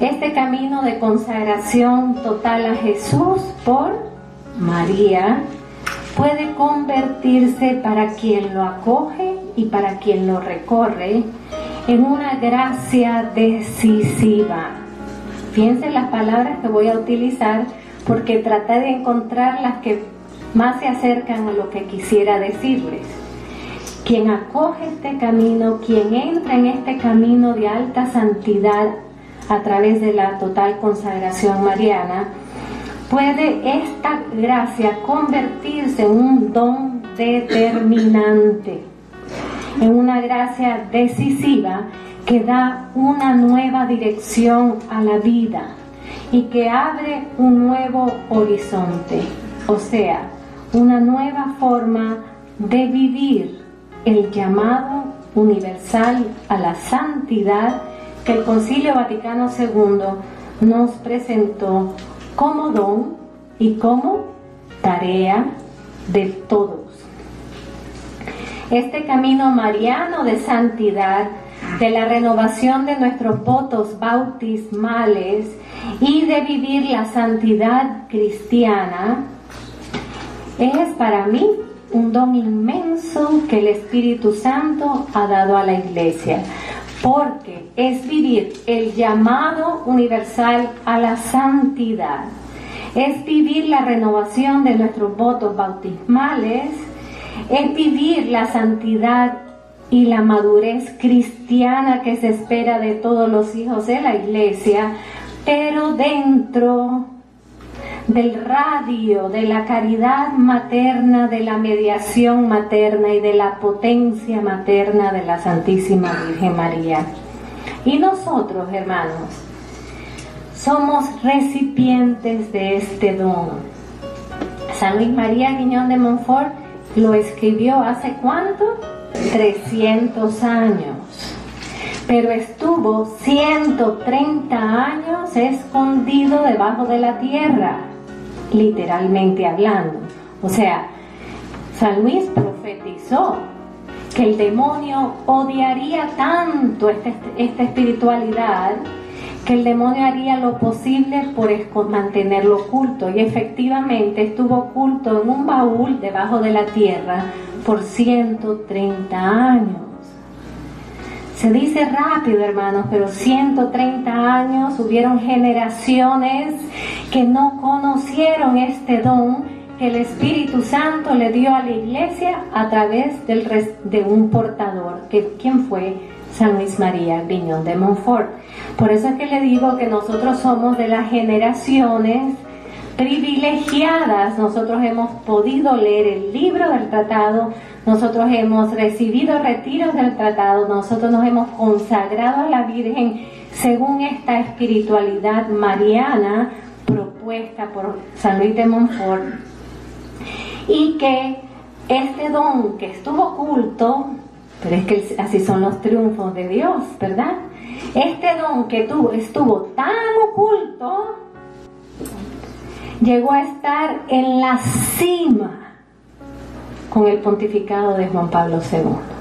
Este camino de consagración total a Jesús por María puede convertirse para quien lo acoge y para quien lo recorre en una gracia decisiva. Piensen las palabras que voy a utilizar porque traté de encontrar las que más se acercan a lo que quisiera decirles. Quien acoge este camino, quien entra en este camino de alta santidad a través de la total consagración mariana, puede esta gracia convertirse en un don determinante, en una gracia decisiva que da una nueva dirección a la vida y que abre un nuevo horizonte, o sea, una nueva forma de vivir el llamado universal a la santidad que el Concilio Vaticano II nos presentó como don y como tarea de todos. Este camino mariano de santidad, de la renovación de nuestros votos bautismales y de vivir la santidad cristiana, es para mí un don inmenso que el Espíritu Santo ha dado a la iglesia, porque es vivir el llamado universal a la santidad, es vivir la renovación de nuestros votos bautismales, es vivir la santidad y la madurez cristiana que se espera de todos los hijos de la iglesia, pero dentro del radio, de la caridad materna, de la mediación materna y de la potencia materna de la Santísima Virgen María. Y nosotros, hermanos, somos recipientes de este don. San Luis María Guiñón de Montfort lo escribió hace cuánto? 300 años. Pero estuvo 130 años escondido debajo de la tierra literalmente hablando. O sea, San Luis profetizó que el demonio odiaría tanto esta espiritualidad que el demonio haría lo posible por mantenerlo oculto y efectivamente estuvo oculto en un baúl debajo de la tierra por 130 años. Se dice rápido, hermanos, pero 130 años hubieron generaciones que no conocieron este don que el Espíritu Santo le dio a la iglesia a través del, de un portador, que quién fue San Luis María Viñón de Montfort. Por eso es que le digo que nosotros somos de las generaciones privilegiadas. Nosotros hemos podido leer el libro del tratado nosotros hemos recibido retiros del tratado, nosotros nos hemos consagrado a la Virgen según esta espiritualidad mariana propuesta por San Luis de Montfort y que este don que estuvo oculto, pero es que así son los triunfos de Dios, ¿verdad? Este don que tuvo, estuvo tan oculto, llegó a estar en la cima con el pontificado de Juan Pablo II.